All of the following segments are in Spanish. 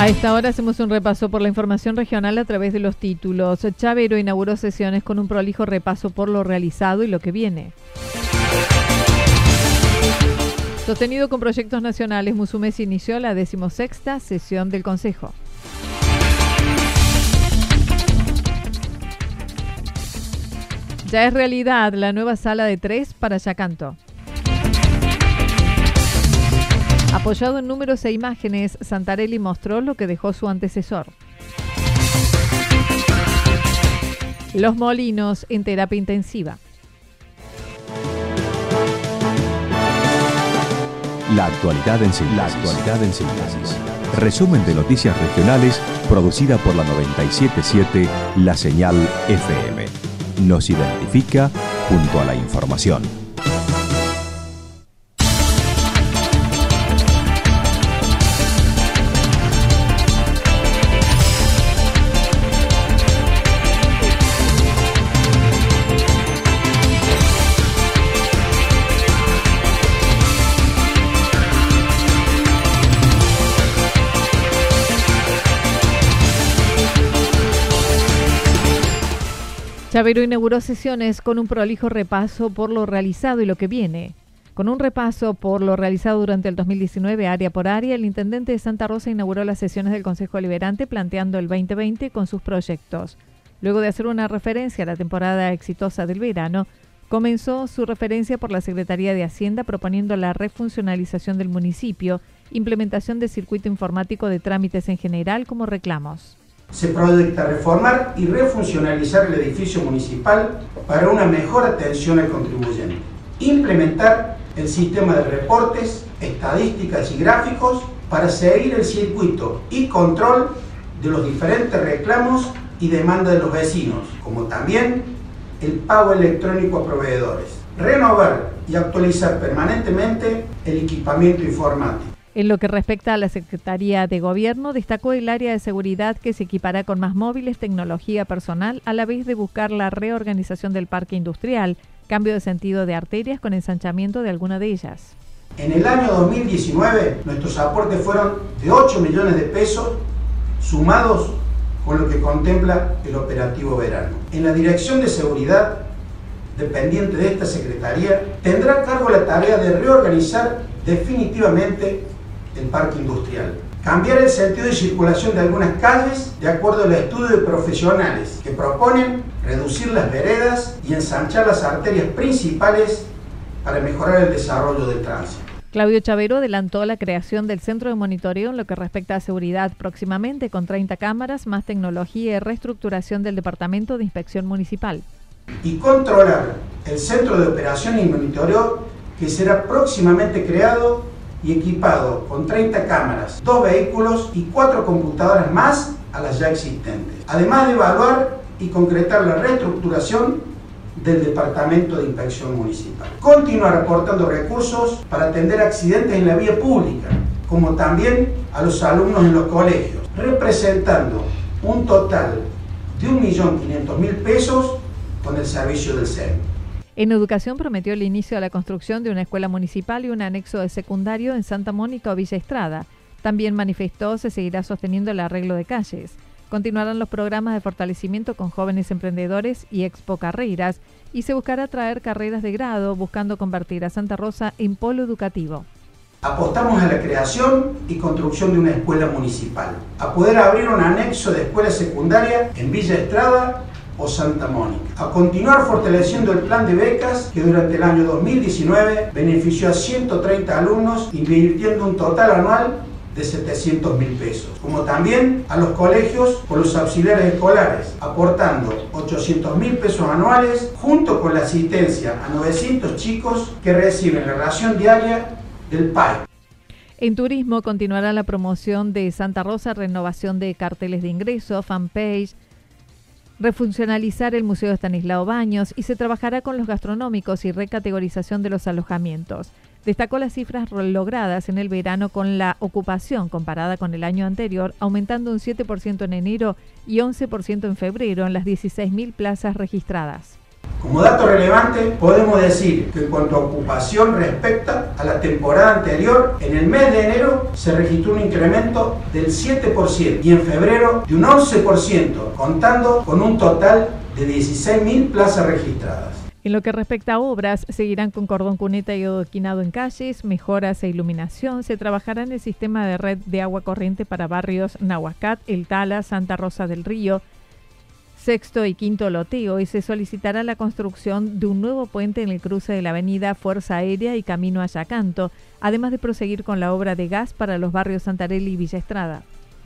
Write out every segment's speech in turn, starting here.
A esta hora hacemos un repaso por la información regional a través de los títulos. Chavero inauguró sesiones con un prolijo repaso por lo realizado y lo que viene. Sostenido con proyectos nacionales, Musumes inició la decimosexta sesión del Consejo. Ya es realidad la nueva sala de tres para Yacanto. Apoyado en números e imágenes, Santarelli mostró lo que dejó su antecesor. Los molinos en terapia intensiva. La actualidad en síntesis. La actualidad en síntesis. Resumen de noticias regionales producida por la 977 La Señal FM. Nos identifica junto a la información. Chavero inauguró sesiones con un prolijo repaso por lo realizado y lo que viene. Con un repaso por lo realizado durante el 2019 área por área, el intendente de Santa Rosa inauguró las sesiones del Consejo Liberante planteando el 2020 con sus proyectos. Luego de hacer una referencia a la temporada exitosa del verano, comenzó su referencia por la Secretaría de Hacienda proponiendo la refuncionalización del municipio, implementación de circuito informático de trámites en general como reclamos se proyecta reformar y refuncionalizar el edificio municipal para una mejor atención al contribuyente. Implementar el sistema de reportes, estadísticas y gráficos para seguir el circuito y control de los diferentes reclamos y demandas de los vecinos, como también el pago electrónico a proveedores. Renovar y actualizar permanentemente el equipamiento informático en lo que respecta a la Secretaría de Gobierno, destacó el área de seguridad que se equipará con más móviles, tecnología personal, a la vez de buscar la reorganización del parque industrial, cambio de sentido de arterias con ensanchamiento de alguna de ellas. En el año 2019, nuestros aportes fueron de 8 millones de pesos, sumados con lo que contempla el operativo verano. En la Dirección de Seguridad, dependiente de esta Secretaría, tendrá cargo la tarea de reorganizar definitivamente el parque industrial. Cambiar el sentido de circulación de algunas calles de acuerdo al estudio de profesionales que proponen reducir las veredas y ensanchar las arterias principales para mejorar el desarrollo del tránsito. Claudio Chavero adelantó la creación del centro de monitoreo en lo que respecta a seguridad próximamente con 30 cámaras, más tecnología y reestructuración del Departamento de Inspección Municipal. Y controlar el centro de operación y monitoreo que será próximamente creado y equipado con 30 cámaras, dos vehículos y cuatro computadoras más a las ya existentes. Además de evaluar y concretar la reestructuración del Departamento de Inspección Municipal. Continuar aportando recursos para atender accidentes en la vía pública, como también a los alumnos en los colegios, representando un total de 1.500.000 pesos con el servicio del CEN. En educación prometió el inicio de la construcción de una escuela municipal y un anexo de secundario en Santa Mónica o Villa Estrada. También manifestó se seguirá sosteniendo el arreglo de calles. Continuarán los programas de fortalecimiento con jóvenes emprendedores y expo carreras y se buscará traer carreras de grado buscando convertir a Santa Rosa en polo educativo. Apostamos a la creación y construcción de una escuela municipal, a poder abrir un anexo de escuela secundaria en Villa Estrada o Santa Mónica, a continuar fortaleciendo el plan de becas que durante el año 2019 benefició a 130 alumnos invirtiendo un total anual de 700 mil pesos, como también a los colegios por los auxiliares escolares, aportando 800 mil pesos anuales junto con la asistencia a 900 chicos que reciben la ración diaria del PAI. En turismo continuará la promoción de Santa Rosa, renovación de carteles de ingreso, fanpage, refuncionalizar el Museo Estanislao Baños y se trabajará con los gastronómicos y recategorización de los alojamientos. Destacó las cifras logradas en el verano con la ocupación comparada con el año anterior, aumentando un 7% en enero y 11% en febrero en las 16.000 plazas registradas. Como dato relevante, podemos decir que en cuanto a ocupación respecta a la temporada anterior, en el mes de enero se registró un incremento del 7% y en febrero de un 11%, contando con un total de 16.000 plazas registradas. En lo que respecta a obras, seguirán con cordón cuneta y adoquinado en calles, mejoras e iluminación. Se trabajará en el sistema de red de agua corriente para barrios Nahuacat, El Tala, Santa Rosa del Río, sexto y quinto loteo y se solicitará la construcción de un nuevo puente en el cruce de la avenida Fuerza Aérea y Camino Ayacanto, además de proseguir con la obra de gas para los barrios Santarelli y Villa Estrada.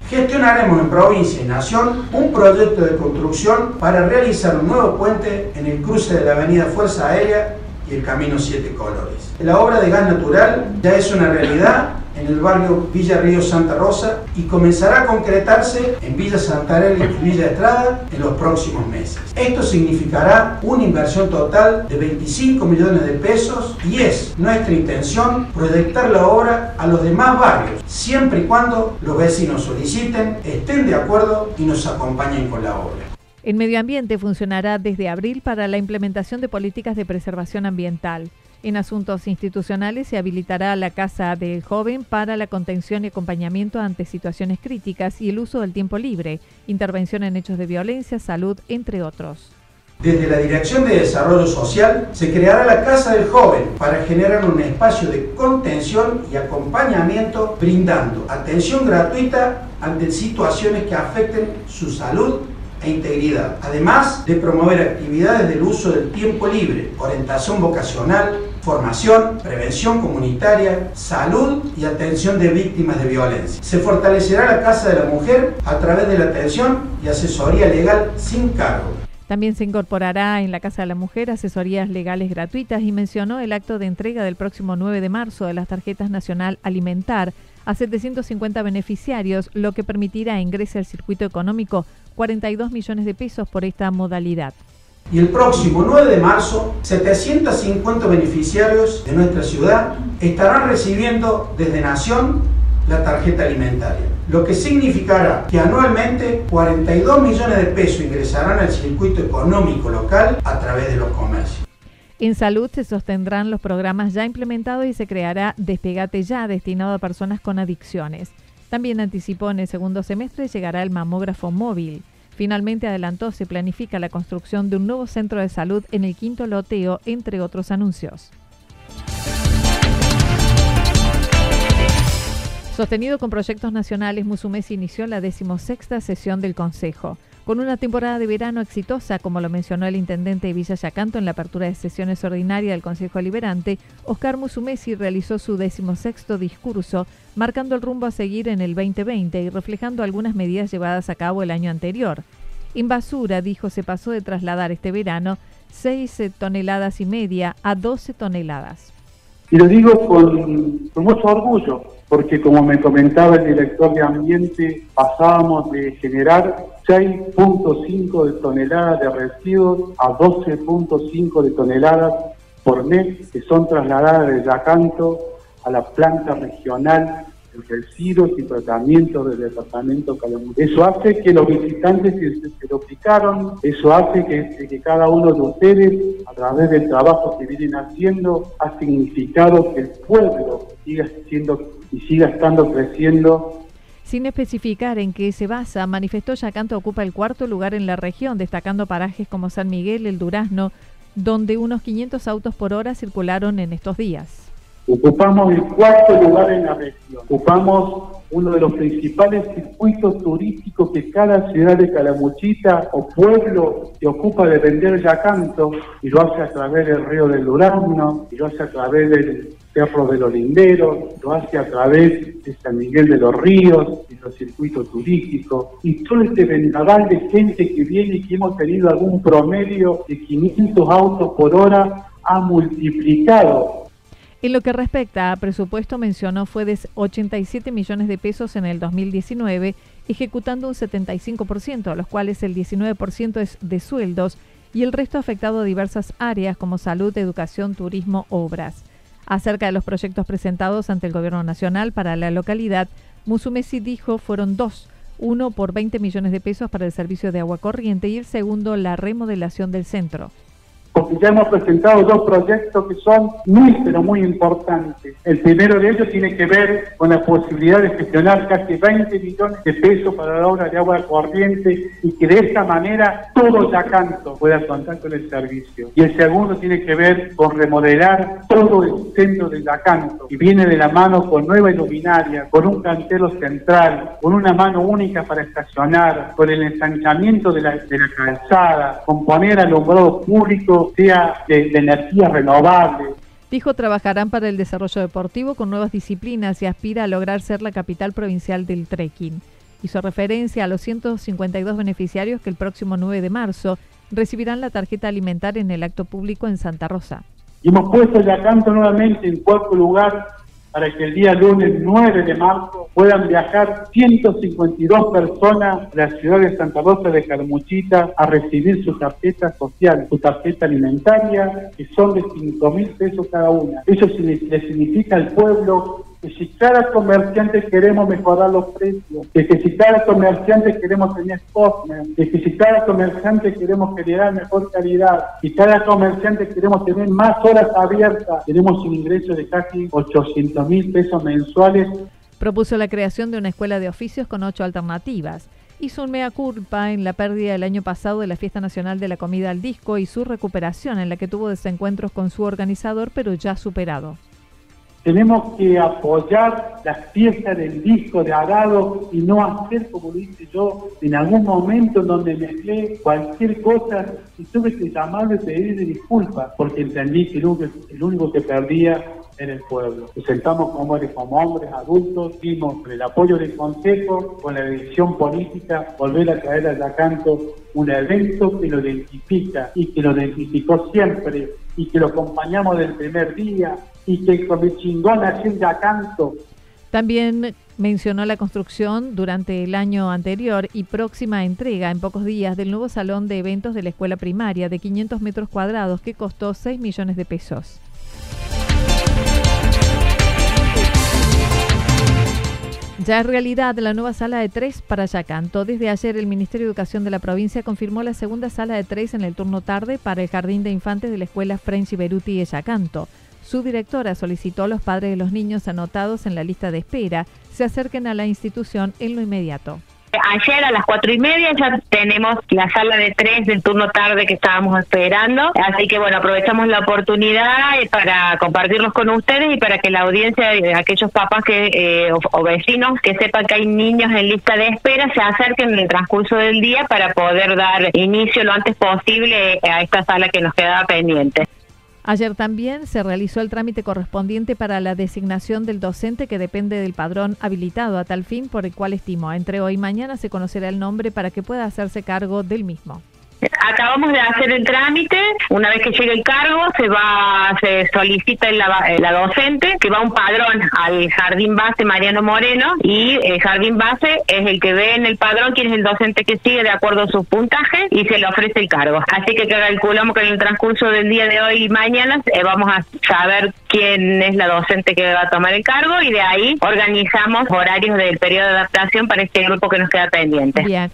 Gestionaremos en provincia y nación un proyecto de construcción para realizar un nuevo puente en el cruce de la avenida Fuerza Aérea y el Camino Siete Colores. La obra de gas natural ya es una realidad en el barrio Villa Río Santa Rosa y comenzará a concretarse en Villa Santarelli y Villa Estrada en los próximos meses. Esto significará una inversión total de 25 millones de pesos y es nuestra intención proyectar la obra a los demás barrios, siempre y cuando los vecinos soliciten, estén de acuerdo y nos acompañen con la obra. En medio ambiente funcionará desde abril para la implementación de políticas de preservación ambiental. En asuntos institucionales se habilitará la Casa del Joven para la contención y acompañamiento ante situaciones críticas y el uso del tiempo libre, intervención en hechos de violencia, salud, entre otros. Desde la Dirección de Desarrollo Social se creará la Casa del Joven para generar un espacio de contención y acompañamiento brindando atención gratuita ante situaciones que afecten su salud e integridad, además de promover actividades del uso del tiempo libre, orientación vocacional, formación, prevención comunitaria, salud y atención de víctimas de violencia. Se fortalecerá la Casa de la Mujer a través de la atención y asesoría legal sin cargo. También se incorporará en la Casa de la Mujer asesorías legales gratuitas y mencionó el acto de entrega del próximo 9 de marzo de las tarjetas Nacional Alimentar a 750 beneficiarios, lo que permitirá ingrese al circuito económico 42 millones de pesos por esta modalidad. Y el próximo 9 de marzo, 750 beneficiarios de nuestra ciudad estarán recibiendo desde Nación la tarjeta alimentaria, lo que significará que anualmente 42 millones de pesos ingresarán al circuito económico local a través de los comercios. En salud se sostendrán los programas ya implementados y se creará Despegate Ya destinado a personas con adicciones. También anticipó en el segundo semestre llegará el mamógrafo móvil. Finalmente adelantó se planifica la construcción de un nuevo centro de salud en el quinto loteo, entre otros anuncios. Sostenido con proyectos nacionales, Musumés inició la decimosexta sesión del Consejo. Con una temporada de verano exitosa, como lo mencionó el intendente de Villa Yacanto en la apertura de sesiones ordinarias del Consejo Liberante, Oscar Musumesi realizó su decimosexto discurso, marcando el rumbo a seguir en el 2020 y reflejando algunas medidas llevadas a cabo el año anterior. En basura, dijo, se pasó de trasladar este verano 6 toneladas y media a 12 toneladas. Y lo digo con, mucho orgullo, porque como me comentaba el director de Ambiente, pasábamos de generar 6.5 de toneladas de residuos a 12.5 de toneladas por mes que son trasladadas de Yacanto a la planta regional residuos y tratamiento del departamento Calamar. Eso hace que los visitantes se, se duplicaron, eso hace que, que cada uno de ustedes, a través del trabajo que vienen haciendo, ha significado que el pueblo siga siendo y siga estando creciendo Sin especificar en qué se basa, manifestó Yacanto ocupa el cuarto lugar en la región, destacando parajes como San Miguel, el Durazno, donde unos 500 autos por hora circularon en estos días. Ocupamos el cuarto lugar en la región. Ocupamos uno de los principales circuitos turísticos que cada ciudad de Calamuchita o pueblo se ocupa de vender Yacanto y lo hace a través del río del Durazno, y lo hace a través del Cerro de los Linderos, lo hace a través de San Miguel de los Ríos y los circuitos turísticos y todo este vendaval de gente que viene y que hemos tenido algún promedio de 500 autos por hora ha multiplicado en lo que respecta a presupuesto, mencionó fue de 87 millones de pesos en el 2019, ejecutando un 75%, a los cuales el 19% es de sueldos y el resto afectado a diversas áreas como salud, educación, turismo, obras. Acerca de los proyectos presentados ante el Gobierno Nacional para la localidad, Musumesi dijo fueron dos, uno por 20 millones de pesos para el servicio de agua corriente y el segundo la remodelación del centro porque ya hemos presentado dos proyectos que son muy, pero muy importantes. El primero de ellos tiene que ver con la posibilidad de gestionar casi 20 millones de pesos para la obra de agua corriente y que de esta manera todo Yacanto pueda contar con el servicio. Y el segundo tiene que ver con remodelar todo el centro de Yacanto y viene de la mano con nueva iluminaria, con un cantero central, con una mano única para estacionar, con el ensanchamiento de la, calzada, con poner alumbrado público sea de, energía renovable. Dijo trabajarán para el desarrollo deportivo con nuevas disciplinas y aspira a lograr ser la capital provincial del trekking. Hizo referencia a los 152 beneficiarios que el próximo 9 de marzo recibirán la tarjeta alimentar en el acto público en Santa Rosa. Y hemos puesto ya canto nuevamente en cuarto lugar para que el día lunes 9 de marzo puedan viajar 152 personas de la ciudad de Santa Rosa de Carmuchita a recibir su tarjeta social, su tarjeta alimentaria, que son de 5 mil pesos cada una. Eso le significa al pueblo que si cada comerciante queremos mejorar los precios, que, si cada comerciante queremos tener cosas, que si cada comerciante queremos generar mejor calidad, y cada comerciante queremos tener más horas abiertas, tenemos un ingreso de casi 800 mil pesos mensuales. Propuso la creación de una escuela de oficios con ocho alternativas hizo un mea culpa en la pérdida el año pasado de la Fiesta Nacional de la Comida al Disco y su recuperación en la que tuvo desencuentros con su organizador pero ya superado. Tenemos que apoyar la fiesta del disco de Arado y no hacer como lo hice yo en algún momento en donde mezclé cualquier cosa y tuve que llamarle y pedirle disculpas porque entendí que el único que perdía era el pueblo. Nos sentamos como, como hombres adultos, dimos el apoyo del Consejo, con la decisión política, volver a traer a Yacanto un evento que lo identifica y que lo identificó siempre y que lo acompañamos del primer día y que con el chingón así Yacanto también mencionó la construcción durante el año anterior y próxima entrega en pocos días del nuevo salón de eventos de la escuela primaria de 500 metros cuadrados que costó 6 millones de pesos. Ya es realidad la nueva sala de tres para Yacanto. Desde ayer el Ministerio de Educación de la provincia confirmó la segunda sala de tres en el turno tarde para el Jardín de Infantes de la Escuela French Beruti de Yacanto. Su directora solicitó a los padres de los niños anotados en la lista de espera se acerquen a la institución en lo inmediato. Ayer a las cuatro y media ya tenemos la sala de tres del turno tarde que estábamos esperando. Así que bueno, aprovechamos la oportunidad eh, para compartirlos con ustedes y para que la audiencia, de aquellos papás que eh, o, vecinos que sepan que hay niños en lista de espera, se acerquen en el transcurso del día para poder dar inicio lo antes posible a esta sala que nos quedaba pendiente. Ayer también se realizó el trámite correspondiente para la designación del docente que depende del padrón habilitado a tal fin por el cual estimó. Entre hoy y mañana se conocerá el nombre para que pueda hacerse cargo del mismo. Acabamos de hacer el trámite, una vez que llegue el cargo se va, se solicita la, la docente que va un padrón al jardín base Mariano Moreno y el jardín base es el que ve en el padrón quién es el docente que sigue de acuerdo a sus puntajes y se le ofrece el cargo. Así que calculamos que en el transcurso del día de hoy y mañana eh, vamos a saber quién es la docente que va a tomar el cargo y de ahí organizamos horarios del periodo de adaptación para este grupo que nos queda pendiente. Bien.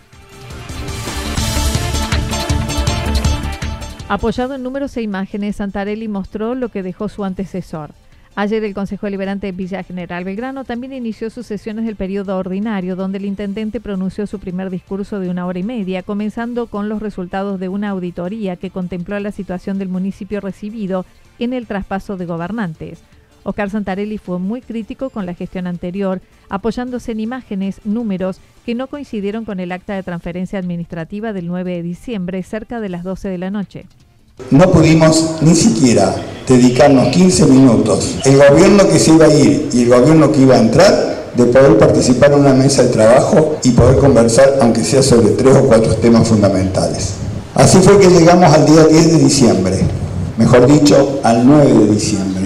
Apoyado en números e imágenes, Santarelli mostró lo que dejó su antecesor. Ayer el Consejo Deliberante de Villa General Belgrano también inició sus sesiones del periodo ordinario, donde el intendente pronunció su primer discurso de una hora y media, comenzando con los resultados de una auditoría que contempló la situación del municipio recibido en el traspaso de gobernantes. Oscar Santarelli fue muy crítico con la gestión anterior, apoyándose en imágenes, números que no coincidieron con el acta de transferencia administrativa del 9 de diciembre, cerca de las 12 de la noche. No pudimos ni siquiera dedicarnos 15 minutos, el gobierno que se iba a ir y el gobierno que iba a entrar, de poder participar en una mesa de trabajo y poder conversar, aunque sea sobre tres o cuatro temas fundamentales. Así fue que llegamos al día 10 de diciembre, mejor dicho, al 9 de diciembre,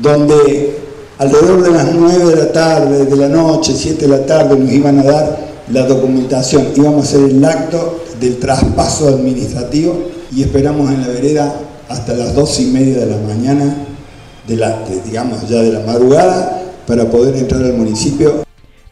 donde alrededor de las 9 de la tarde, de la noche, 7 de la tarde, nos iban a dar la documentación, íbamos a hacer el acto del traspaso administrativo y esperamos en la vereda hasta las dos y media de la mañana, de la, digamos ya de la madrugada, para poder entrar al municipio.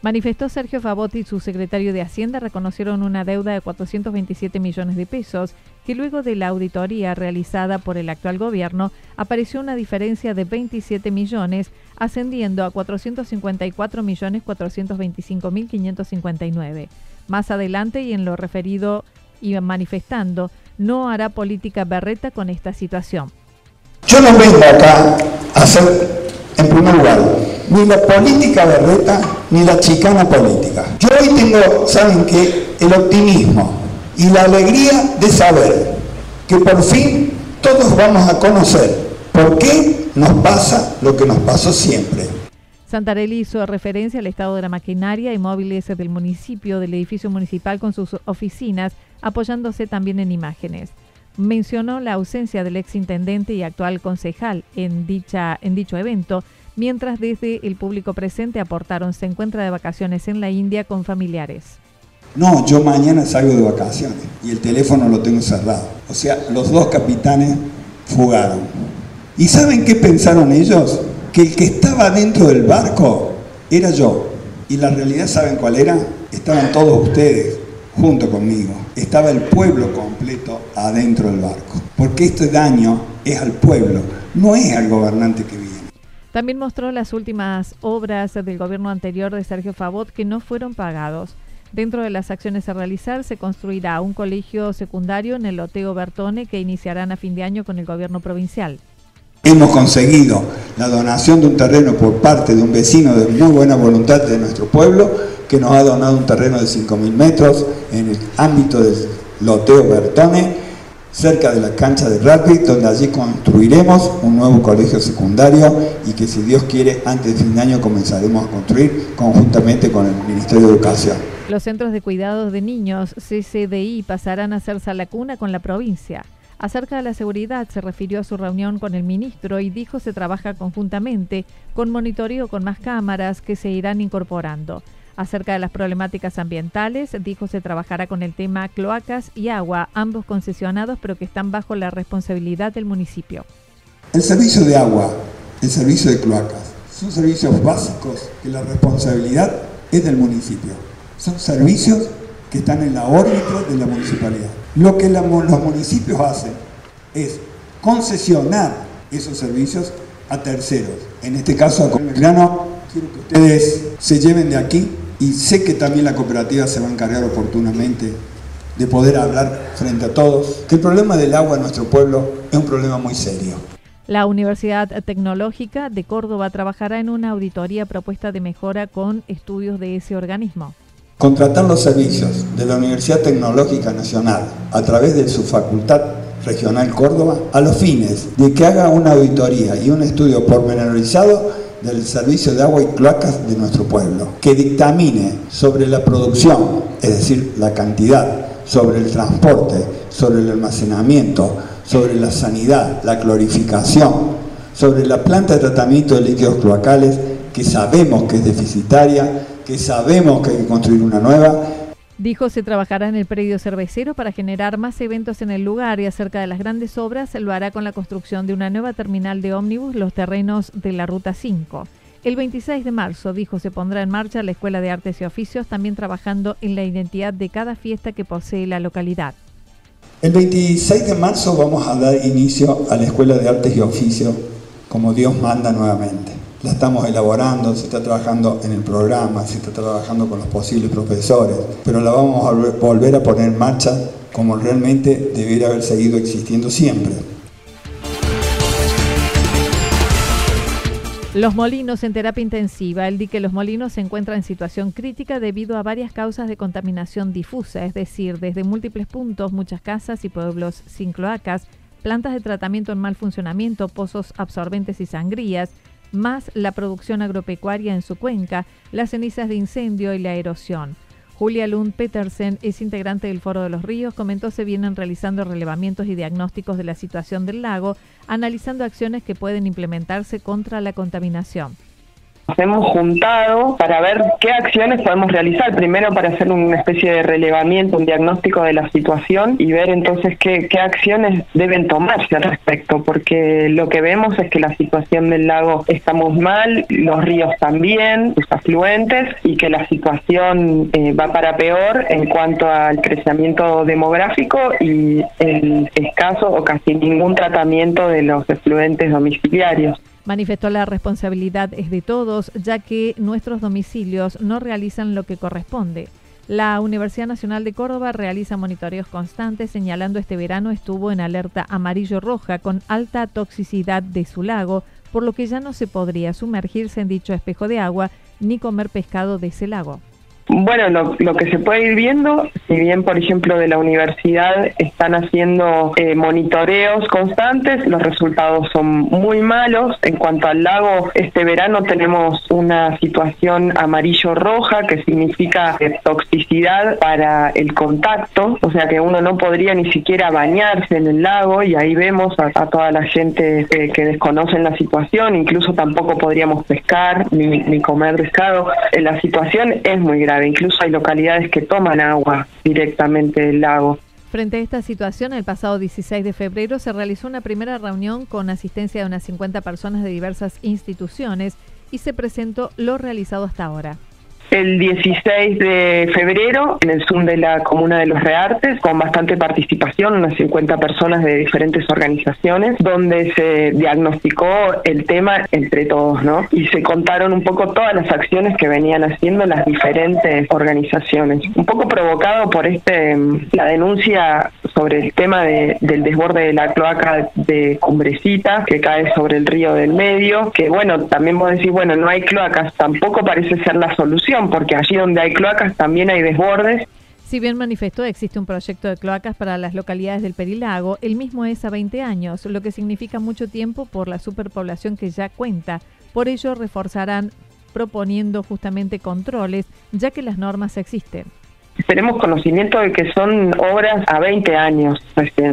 Manifestó Sergio Favotti, su secretario de Hacienda, reconocieron una deuda de 427 millones de pesos, que luego de la auditoría realizada por el actual gobierno apareció una diferencia de 27 millones, ascendiendo a 454 millones 425 mil 559. Más adelante y en lo referido iban manifestando, no hará política berreta con esta situación. Yo no vengo acá a hacer, en primer lugar, ni la política berreta ni la chicana política. Yo hoy tengo, ¿saben qué? El optimismo y la alegría de saber que por fin todos vamos a conocer por qué nos pasa lo que nos pasó siempre. Santarelli hizo referencia al estado de la maquinaria y móviles del municipio, del edificio municipal con sus oficinas, apoyándose también en imágenes. Mencionó la ausencia del exintendente y actual concejal en, dicha, en dicho evento, mientras desde el público presente aportaron se encuentra de vacaciones en la India con familiares. No, yo mañana salgo de vacaciones y el teléfono lo tengo cerrado. O sea, los dos capitanes fugaron. ¿Y saben qué pensaron ellos? que el que estaba dentro del barco era yo. Y la realidad, ¿saben cuál era? Estaban todos ustedes junto conmigo. Estaba el pueblo completo adentro del barco. Porque este daño es al pueblo, no es al gobernante que viene. También mostró las últimas obras del gobierno anterior de Sergio Favot que no fueron pagados. Dentro de las acciones a realizar se construirá un colegio secundario en el Loteo Bertone que iniciarán a fin de año con el gobierno provincial. Hemos conseguido la donación de un terreno por parte de un vecino de muy buena voluntad de nuestro pueblo, que nos ha donado un terreno de 5.000 metros en el ámbito del Loteo Bertone, cerca de la cancha de rugby, donde allí construiremos un nuevo colegio secundario y que si Dios quiere, antes de fin de año comenzaremos a construir conjuntamente con el Ministerio de Educación. Los centros de cuidados de niños, CCDI, pasarán a ser sala cuna con la provincia. Acerca de la seguridad, se refirió a su reunión con el ministro y dijo se trabaja conjuntamente con monitoreo con más cámaras que se irán incorporando. Acerca de las problemáticas ambientales, dijo se trabajará con el tema cloacas y agua, ambos concesionados pero que están bajo la responsabilidad del municipio. El servicio de agua, el servicio de cloacas, son servicios básicos que la responsabilidad es del municipio. Son servicios que están en la órbita de la municipalidad. Lo que los municipios hacen es concesionar esos servicios a terceros. En este caso a Belgrano, quiero que ustedes se lleven de aquí y sé que también la cooperativa se va a encargar oportunamente de poder hablar frente a todos, que el problema del agua en nuestro pueblo es un problema muy serio. La Universidad Tecnológica de Córdoba trabajará en una auditoría propuesta de mejora con estudios de ese organismo. Contratar los servicios de la Universidad Tecnológica Nacional a través de su Facultad Regional Córdoba a los fines de que haga una auditoría y un estudio pormenorizado del servicio de agua y cloacas de nuestro pueblo, que dictamine sobre la producción, es decir, la cantidad, sobre el transporte, sobre el almacenamiento, sobre la sanidad, la clorificación, sobre la planta de tratamiento de líquidos cloacales, que sabemos que es deficitaria, que sabemos que hay que construir una nueva. Dijo se trabajará en el predio cervecero para generar más eventos en el lugar y acerca de las grandes obras lo hará con la construcción de una nueva terminal de ómnibus, los terrenos de la Ruta 5. El 26 de marzo, dijo, se pondrá en marcha la Escuela de Artes y Oficios, también trabajando en la identidad de cada fiesta que posee la localidad. El 26 de marzo vamos a dar inicio a la Escuela de Artes y Oficios como Dios manda nuevamente. La estamos elaborando, se está trabajando en el programa, se está trabajando con los posibles profesores, pero la vamos a volver a poner en marcha como realmente debiera haber seguido existiendo siempre. Los Molinos en terapia intensiva. El dique Los Molinos se encuentra en situación crítica debido a varias causas de contaminación difusa, es decir, desde múltiples puntos, muchas casas y pueblos sin cloacas, plantas de tratamiento en mal funcionamiento, pozos absorbentes y sangrías, más la producción agropecuaria en su cuenca, las cenizas de incendio y la erosión. Julia Lund Petersen es integrante del Foro de los Ríos, comentó se vienen realizando relevamientos y diagnósticos de la situación del lago, analizando acciones que pueden implementarse contra la contaminación. Nos hemos juntado para ver qué acciones podemos realizar. Primero para hacer una especie de relevamiento, un diagnóstico de la situación y ver entonces qué, acciones deben tomarse al respecto, porque lo que vemos es que la situación del lago está muy mal, los ríos también, los afluentes, y que la situación eh, va para peor en cuanto al crecimiento demográfico y el escaso o casi ningún tratamiento de los efluentes domiciliarios. Manifestó la responsabilidad es de todos, ya que nuestros domicilios no realizan lo que corresponde. La Universidad Nacional de Córdoba realiza monitoreos constantes, señalando este verano estuvo en alerta amarillo-roja con alta toxicidad de su lago, por lo que ya no se podría sumergirse en dicho espejo de agua ni comer pescado de ese lago. Bueno, lo, que se puede ir viendo, si bien por ejemplo de la universidad están haciendo eh, monitoreos constantes, los resultados son muy malos. En cuanto al lago, este verano tenemos una situación amarillo-roja que significa eh, toxicidad para el contacto, o sea que uno no podría ni siquiera bañarse en el lago y ahí vemos a, toda la gente eh, que desconocen la situación, incluso tampoco podríamos pescar ni, ni comer pescado. la situación es muy grave Incluso hay localidades que toman agua directamente del lago. Frente a esta situación, el pasado 16 de febrero se realizó una primera reunión con asistencia de unas 50 personas de diversas instituciones y se presentó lo realizado hasta ahora el 16 de febrero en el Zoom de la Comuna de los Reartes, con bastante participación, unas 50 personas de diferentes organizaciones, donde se diagnosticó el tema entre todos, ¿no? Y se contaron un poco todas las acciones que venían haciendo las diferentes organizaciones. Un poco provocado por este la denuncia sobre el tema de, del desborde de la cloaca de Cumbrecita, que cae sobre el río del medio, que bueno, también vos decís, bueno, no hay cloacas, tampoco parece ser la solución porque allí donde hay cloacas también hay desbordes. Si bien manifestó existe un proyecto de cloacas para las localidades del Perilago, el mismo es a 20 años, lo que significa mucho tiempo por la superpoblación que ya cuenta. Por ello reforzarán proponiendo justamente controles, ya que las normas existen tenemos conocimiento de que son obras a 20 años,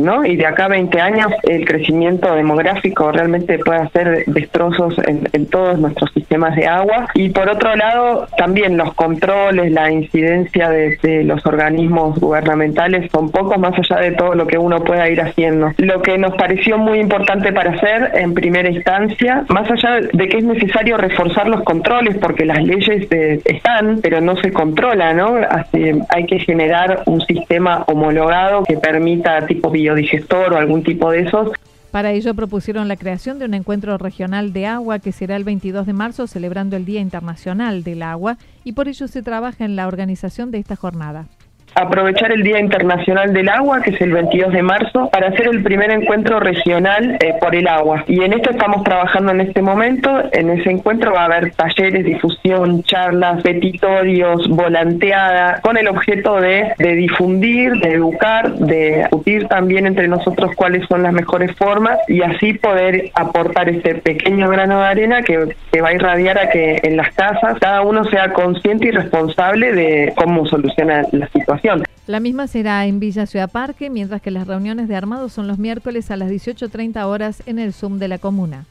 ¿no? Y de acá a 20 años el crecimiento demográfico realmente puede hacer destrozos en, todos nuestros sistemas de agua. Y por otro lado, también los controles, la incidencia de, los organismos gubernamentales son pocos más allá de todo lo que uno pueda ir haciendo. Lo que nos pareció muy importante para hacer en primera instancia, más allá de que es necesario reforzar los controles, porque las leyes eh, están, pero no se controla, ¿no? Así, hay que generar un sistema homologado que permita tipo biodigestor o algún tipo de esos. Para ello propusieron la creación de un encuentro regional de agua que será el 22 de marzo celebrando el Día Internacional del Agua y por ello se trabaja en la organización de esta jornada aprovechar el Día Internacional del Agua, que es el 22 de marzo, para hacer el primer encuentro regional eh, por el agua. Y en esto estamos trabajando en este momento. En ese encuentro va a haber talleres, difusión, charlas, petitorios, volanteada, con el objeto de, difundir, de educar, de discutir también entre nosotros cuáles son las mejores formas y así poder aportar ese pequeño grano de arena que, que va a irradiar a que en las casas cada uno sea consciente y responsable de cómo soluciona la situación. La misma será en Villa Ciudad Parque, mientras que las reuniones de armados son los miércoles a las 18.30 horas en el Zoom de la comuna.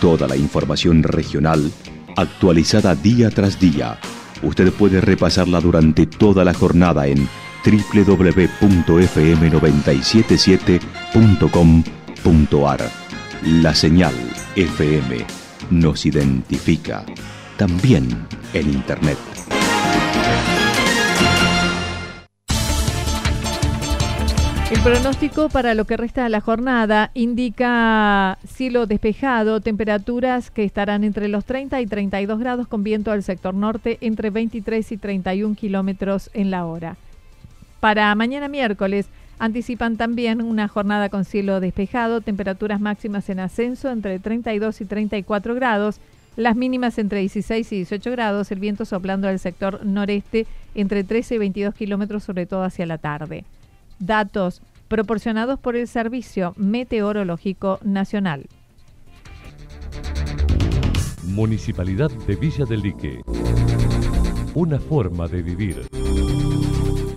Toda la información regional actualizada día tras día. Usted puede repasarla durante toda la jornada en www.fm977.com.ar. La señal FM nos identifica, también en Internet. El pronóstico para lo que resta de la jornada indica cielo despejado, temperaturas que estarán entre los 30 y 32 grados con viento al sector norte entre 23 y 31 kilómetros en la hora. Para mañana miércoles anticipan también una jornada con cielo despejado, temperaturas máximas en ascenso entre 32 y 34 grados, las mínimas entre 16 y 18 grados, el viento soplando al sector noreste entre 13 y 22 kilómetros, sobre todo hacia la tarde datos proporcionados por el Servicio Meteorológico Nacional. Municipalidad de Villa del Lique. Una forma de vivir.